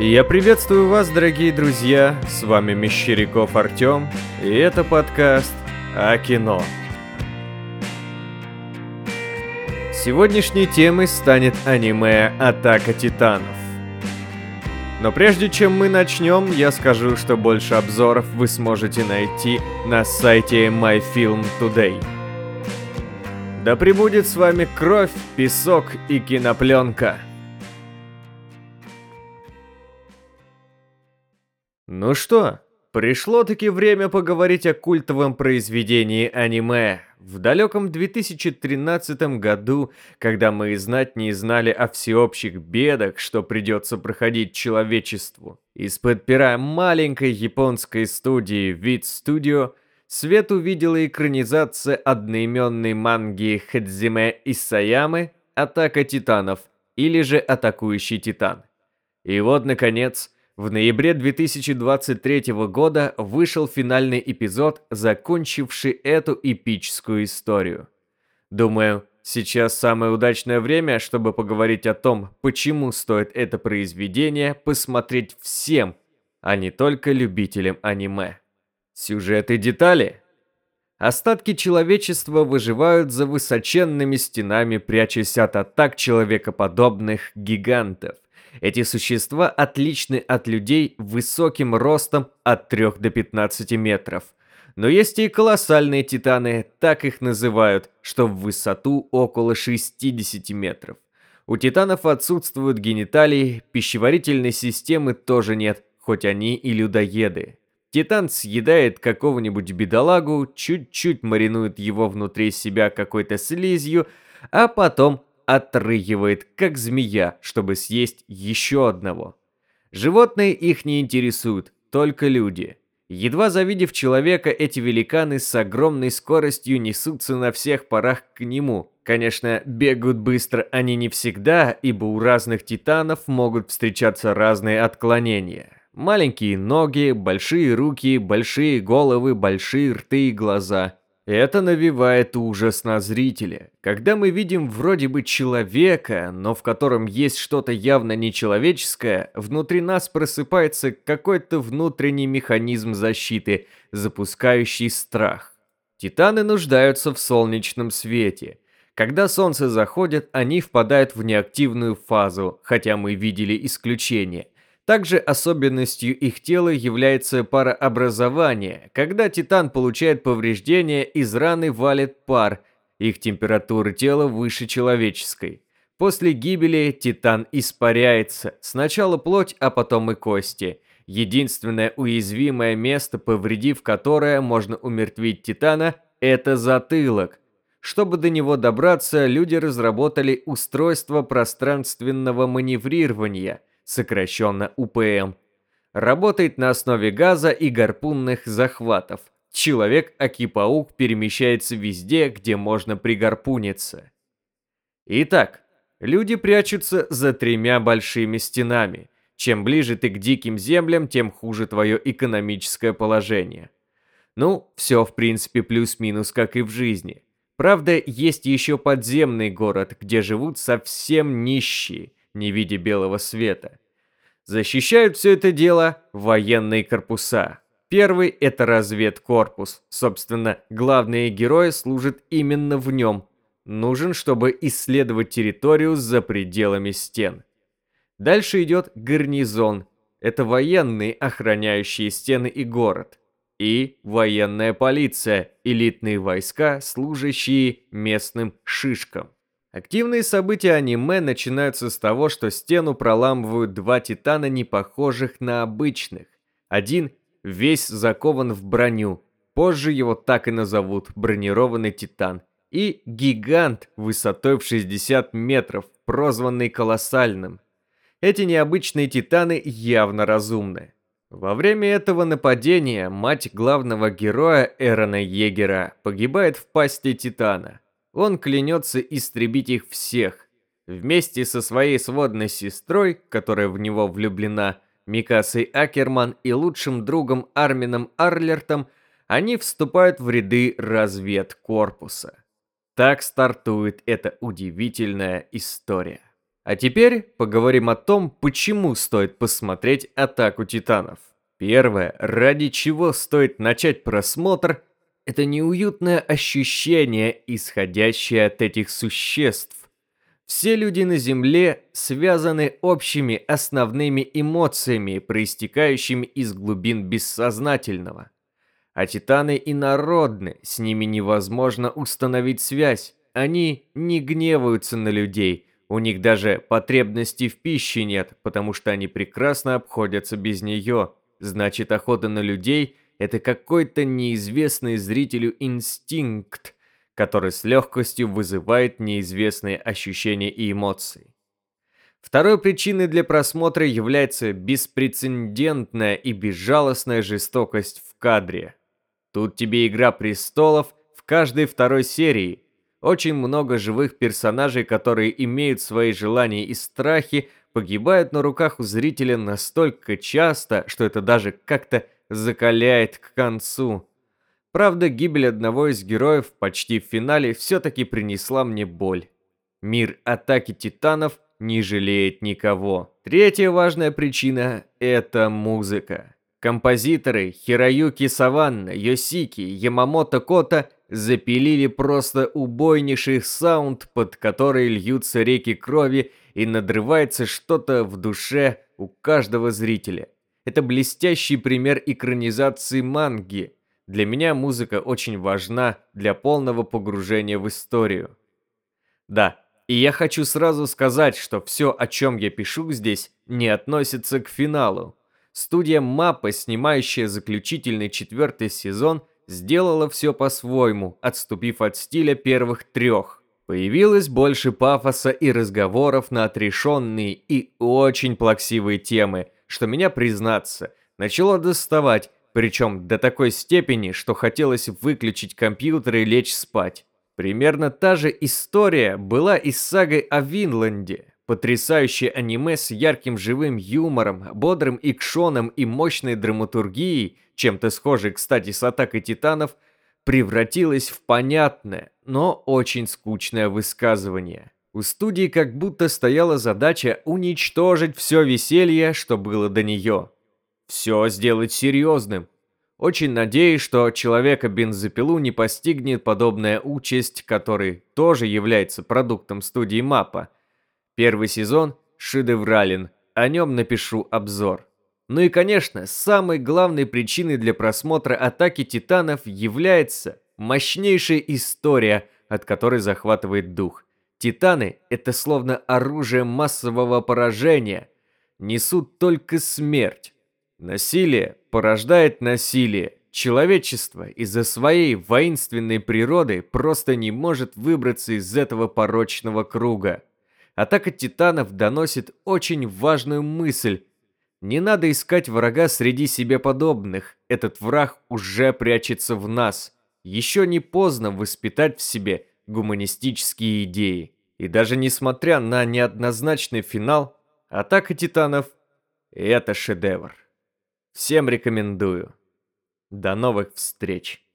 Я приветствую вас, дорогие друзья, с вами Мещеряков Артем, и это подкаст о кино. Сегодняшней темой станет аниме «Атака Титанов». Но прежде чем мы начнем, я скажу, что больше обзоров вы сможете найти на сайте My Film Today. Да пребудет с вами кровь, песок и кинопленка. Ну что, пришло-таки время поговорить о культовом произведении аниме. В далеком 2013 году, когда мы и знать не знали о всеобщих бедах, что придется проходить человечеству, из-под пера маленькой японской студии Вид Studio свет увидела экранизация одноименной манги Хадзиме Исаямы «Атака титанов» или же «Атакующий титан». И вот, наконец, в ноябре 2023 года вышел финальный эпизод, закончивший эту эпическую историю. Думаю, сейчас самое удачное время, чтобы поговорить о том, почему стоит это произведение посмотреть всем, а не только любителям аниме. Сюжет и детали. Остатки человечества выживают за высоченными стенами, прячась от атак человекоподобных гигантов. Эти существа отличны от людей высоким ростом от 3 до 15 метров. Но есть и колоссальные титаны, так их называют, что в высоту около 60 метров. У титанов отсутствуют гениталии, пищеварительной системы тоже нет, хоть они и людоеды. Титан съедает какого-нибудь бедолагу, чуть-чуть маринует его внутри себя какой-то слизью, а потом отрыгивает, как змея, чтобы съесть еще одного. Животные их не интересуют, только люди. Едва завидев человека, эти великаны с огромной скоростью несутся на всех парах к нему. Конечно, бегают быстро они не всегда, ибо у разных титанов могут встречаться разные отклонения. Маленькие ноги, большие руки, большие головы, большие рты и глаза. Это навевает ужас на зрителя. Когда мы видим вроде бы человека, но в котором есть что-то явно нечеловеческое, внутри нас просыпается какой-то внутренний механизм защиты, запускающий страх. Титаны нуждаются в солнечном свете. Когда солнце заходит, они впадают в неактивную фазу, хотя мы видели исключение – также особенностью их тела является парообразование. Когда титан получает повреждения, из раны валит пар. Их температура тела выше человеческой. После гибели титан испаряется. Сначала плоть, а потом и кости. Единственное уязвимое место, повредив которое можно умертвить титана, это затылок. Чтобы до него добраться, люди разработали устройство пространственного маневрирования – сокращенно УПМ. Работает на основе газа и гарпунных захватов. Человек-аки-паук перемещается везде, где можно пригарпуниться. Итак, люди прячутся за тремя большими стенами. Чем ближе ты к диким землям, тем хуже твое экономическое положение. Ну, все в принципе плюс-минус, как и в жизни. Правда, есть еще подземный город, где живут совсем нищие – не видя белого света. Защищают все это дело военные корпуса. Первый – это разведкорпус. Собственно, главные герои служат именно в нем. Нужен, чтобы исследовать территорию за пределами стен. Дальше идет гарнизон. Это военные, охраняющие стены и город. И военная полиция, элитные войска, служащие местным шишкам. Активные события аниме начинаются с того, что стену проламывают два титана, не похожих на обычных. Один весь закован в броню, позже его так и назовут бронированный титан. И гигант высотой в 60 метров, прозванный колоссальным. Эти необычные титаны явно разумны. Во время этого нападения мать главного героя Эрона Егера погибает в пасти титана – он клянется истребить их всех. Вместе со своей сводной сестрой, которая в него влюблена, Микасой Акерман и лучшим другом Армином Арлертом, они вступают в ряды разведкорпуса. Так стартует эта удивительная история. А теперь поговорим о том, почему стоит посмотреть «Атаку Титанов». Первое, ради чего стоит начать просмотр, это неуютное ощущение, исходящее от этих существ. Все люди на Земле связаны общими основными эмоциями, проистекающими из глубин бессознательного. А титаны инородны, с ними невозможно установить связь. Они не гневаются на людей, у них даже потребности в пище нет, потому что они прекрасно обходятся без нее. Значит, охота на людей – это какой-то неизвестный зрителю инстинкт, который с легкостью вызывает неизвестные ощущения и эмоции. Второй причиной для просмотра является беспрецедентная и безжалостная жестокость в кадре. Тут тебе «Игра престолов» в каждой второй серии. Очень много живых персонажей, которые имеют свои желания и страхи, погибают на руках у зрителя настолько часто, что это даже как-то закаляет к концу. Правда, гибель одного из героев почти в финале все-таки принесла мне боль. Мир атаки титанов не жалеет никого. Третья важная причина – это музыка. Композиторы Хироюки Саванна, Йосики, Ямамото Кота запилили просто убойнейший саунд, под который льются реки крови и надрывается что-то в душе у каждого зрителя. Это блестящий пример экранизации манги – для меня музыка очень важна для полного погружения в историю. Да, и я хочу сразу сказать, что все, о чем я пишу здесь, не относится к финалу. Студия Маппа, снимающая заключительный четвертый сезон, сделала все по-своему, отступив от стиля первых трех. Появилось больше пафоса и разговоров на отрешенные и очень плаксивые темы, что меня, признаться, начало доставать, причем до такой степени, что хотелось выключить компьютер и лечь спать. Примерно та же история была и с сагой о Винланде. Потрясающее аниме с ярким живым юмором, бодрым экшоном и мощной драматургией, чем-то схожей, кстати, с «Атакой титанов», превратилось в понятное, но очень скучное высказывание. У студии как будто стояла задача уничтожить все веселье, что было до нее все сделать серьезным. Очень надеюсь, что человека-бензопилу не постигнет подобная участь, который тоже является продуктом студии Мапа. Первый сезон шедеврален, о нем напишу обзор. Ну и, конечно, самой главной причиной для просмотра «Атаки Титанов» является мощнейшая история, от которой захватывает дух. Титаны – это словно оружие массового поражения, несут только смерть. Насилие порождает насилие. Человечество из-за своей воинственной природы просто не может выбраться из этого порочного круга. Атака титанов доносит очень важную мысль. Не надо искать врага среди себе подобных. Этот враг уже прячется в нас. Еще не поздно воспитать в себе гуманистические идеи. И даже несмотря на неоднозначный финал, Атака титанов – это шедевр. Всем рекомендую. До новых встреч.